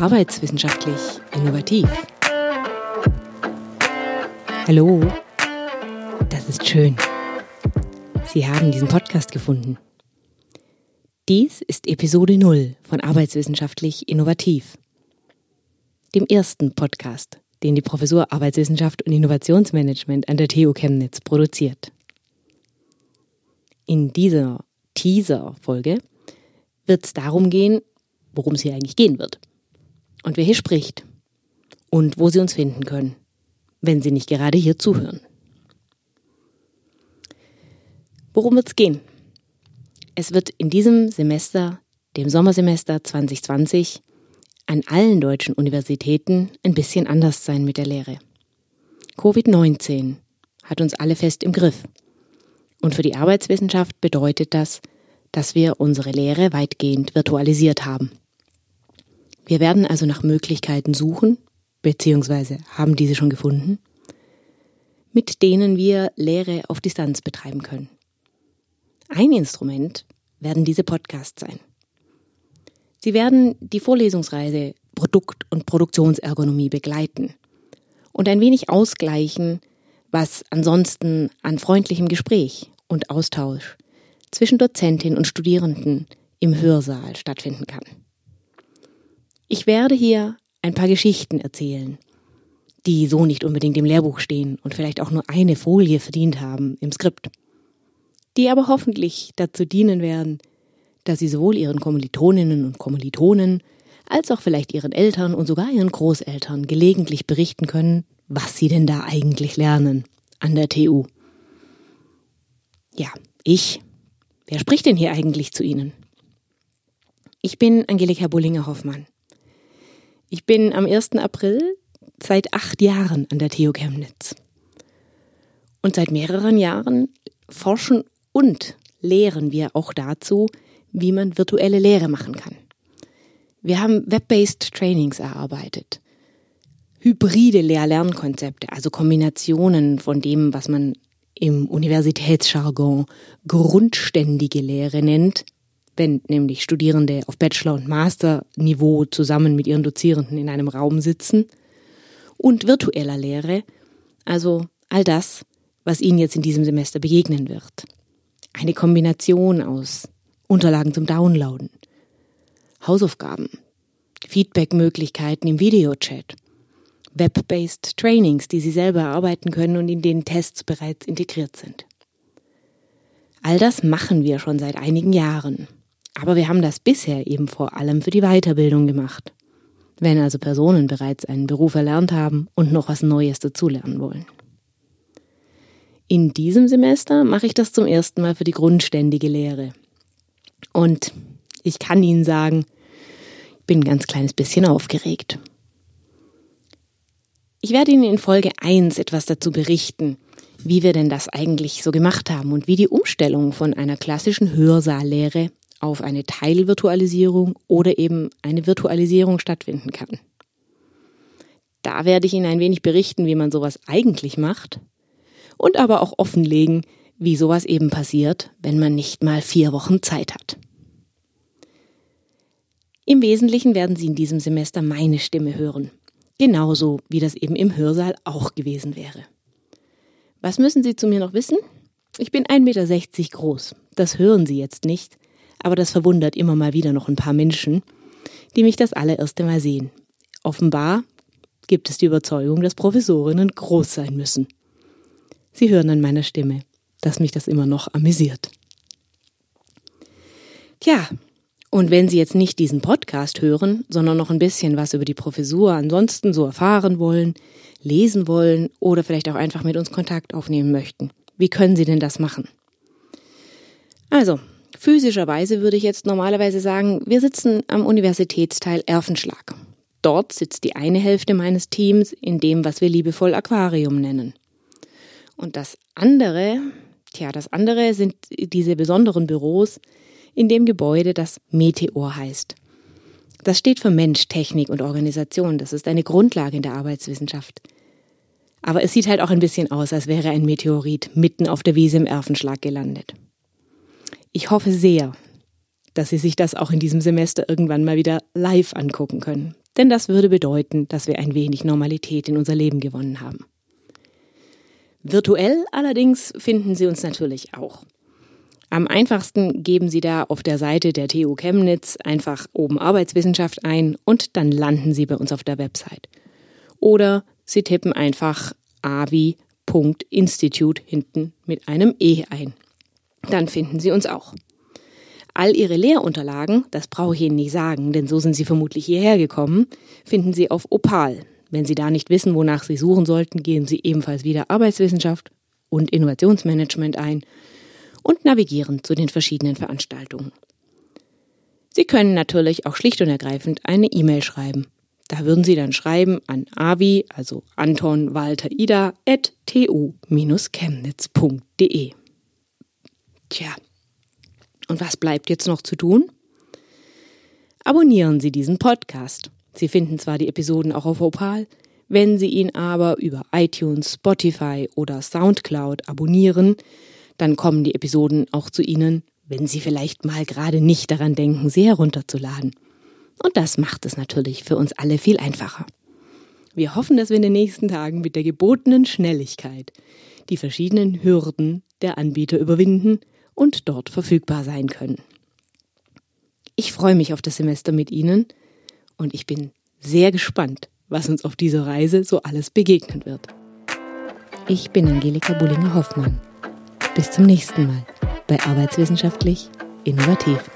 Arbeitswissenschaftlich innovativ. Hallo, das ist schön. Sie haben diesen Podcast gefunden. Dies ist Episode 0 von Arbeitswissenschaftlich innovativ, dem ersten Podcast, den die Professur Arbeitswissenschaft und Innovationsmanagement an der TU Chemnitz produziert. In dieser Teaser-Folge wird es darum gehen, worum es hier eigentlich gehen wird. Und wer hier spricht. Und wo Sie uns finden können, wenn Sie nicht gerade hier zuhören. Worum wird es gehen? Es wird in diesem Semester, dem Sommersemester 2020, an allen deutschen Universitäten ein bisschen anders sein mit der Lehre. Covid-19 hat uns alle fest im Griff. Und für die Arbeitswissenschaft bedeutet das, dass wir unsere Lehre weitgehend virtualisiert haben. Wir werden also nach Möglichkeiten suchen, beziehungsweise haben diese schon gefunden, mit denen wir Lehre auf Distanz betreiben können. Ein Instrument werden diese Podcasts sein. Sie werden die Vorlesungsreise Produkt- und Produktionsergonomie begleiten und ein wenig ausgleichen, was ansonsten an freundlichem Gespräch und Austausch zwischen Dozentin und Studierenden im Hörsaal stattfinden kann. Ich werde hier ein paar Geschichten erzählen, die so nicht unbedingt im Lehrbuch stehen und vielleicht auch nur eine Folie verdient haben im Skript, die aber hoffentlich dazu dienen werden, dass sie sowohl ihren Kommilitoninnen und Kommilitonen als auch vielleicht ihren Eltern und sogar ihren Großeltern gelegentlich berichten können, was sie denn da eigentlich lernen an der TU. Ja, ich Wer spricht denn hier eigentlich zu Ihnen? Ich bin Angelika Bullinger-Hoffmann. Ich bin am 1. April seit acht Jahren an der TU Chemnitz. Und seit mehreren Jahren forschen und lehren wir auch dazu, wie man virtuelle Lehre machen kann. Wir haben Web-based Trainings erarbeitet. Hybride Lehr-Lernkonzepte, also Kombinationen von dem, was man im Universitätsjargon grundständige Lehre nennt, wenn nämlich Studierende auf Bachelor- und Masterniveau zusammen mit ihren Dozierenden in einem Raum sitzen, und virtueller Lehre, also all das, was Ihnen jetzt in diesem Semester begegnen wird. Eine Kombination aus Unterlagen zum Downloaden, Hausaufgaben, Feedbackmöglichkeiten im Videochat Web-based Trainings, die Sie selber erarbeiten können und in denen Tests bereits integriert sind. All das machen wir schon seit einigen Jahren. Aber wir haben das bisher eben vor allem für die Weiterbildung gemacht. Wenn also Personen bereits einen Beruf erlernt haben und noch was Neues dazulernen wollen. In diesem Semester mache ich das zum ersten Mal für die grundständige Lehre. Und ich kann Ihnen sagen, ich bin ein ganz kleines bisschen aufgeregt. Ich werde Ihnen in Folge 1 etwas dazu berichten, wie wir denn das eigentlich so gemacht haben und wie die Umstellung von einer klassischen Hörsaallehre auf eine Teilvirtualisierung oder eben eine Virtualisierung stattfinden kann. Da werde ich Ihnen ein wenig berichten, wie man sowas eigentlich macht und aber auch offenlegen, wie sowas eben passiert, wenn man nicht mal vier Wochen Zeit hat. Im Wesentlichen werden Sie in diesem Semester meine Stimme hören Genauso wie das eben im Hörsaal auch gewesen wäre. Was müssen Sie zu mir noch wissen? Ich bin 1,60 Meter groß. Das hören Sie jetzt nicht, aber das verwundert immer mal wieder noch ein paar Menschen, die mich das allererste Mal sehen. Offenbar gibt es die Überzeugung, dass Professorinnen groß sein müssen. Sie hören an meiner Stimme, dass mich das immer noch amüsiert. Tja, und wenn Sie jetzt nicht diesen Podcast hören, sondern noch ein bisschen was über die Professur ansonsten so erfahren wollen, lesen wollen oder vielleicht auch einfach mit uns Kontakt aufnehmen möchten, wie können Sie denn das machen? Also, physischerweise würde ich jetzt normalerweise sagen, wir sitzen am Universitätsteil Erfenschlag. Dort sitzt die eine Hälfte meines Teams in dem, was wir liebevoll Aquarium nennen. Und das andere, tja, das andere sind diese besonderen Büros, in dem Gebäude, das Meteor heißt. Das steht für Mensch, Technik und Organisation. Das ist eine Grundlage in der Arbeitswissenschaft. Aber es sieht halt auch ein bisschen aus, als wäre ein Meteorit mitten auf der Wiese im Erfenschlag gelandet. Ich hoffe sehr, dass Sie sich das auch in diesem Semester irgendwann mal wieder live angucken können. denn das würde bedeuten, dass wir ein wenig Normalität in unser Leben gewonnen haben. Virtuell allerdings finden Sie uns natürlich auch. Am einfachsten geben Sie da auf der Seite der TU Chemnitz einfach oben Arbeitswissenschaft ein und dann landen Sie bei uns auf der Website. Oder Sie tippen einfach avi.institute hinten mit einem E ein. Dann finden Sie uns auch. All Ihre Lehrunterlagen, das brauche ich Ihnen nicht sagen, denn so sind Sie vermutlich hierher gekommen, finden Sie auf Opal. Wenn Sie da nicht wissen, wonach Sie suchen sollten, geben Sie ebenfalls wieder Arbeitswissenschaft und Innovationsmanagement ein und navigieren zu den verschiedenen Veranstaltungen. Sie können natürlich auch schlicht und ergreifend eine E-Mail schreiben. Da würden Sie dann schreiben an avi, also Anton Walter Ida, at tu-chemnitz.de. Tja, und was bleibt jetzt noch zu tun? Abonnieren Sie diesen Podcast. Sie finden zwar die Episoden auch auf Opal, wenn Sie ihn aber über iTunes, Spotify oder SoundCloud abonnieren, dann kommen die Episoden auch zu Ihnen, wenn Sie vielleicht mal gerade nicht daran denken, sie herunterzuladen. Und das macht es natürlich für uns alle viel einfacher. Wir hoffen, dass wir in den nächsten Tagen mit der gebotenen Schnelligkeit die verschiedenen Hürden der Anbieter überwinden und dort verfügbar sein können. Ich freue mich auf das Semester mit Ihnen und ich bin sehr gespannt, was uns auf dieser Reise so alles begegnen wird. Ich bin Angelika Bullinger-Hoffmann. Bis zum nächsten Mal bei Arbeitswissenschaftlich Innovativ.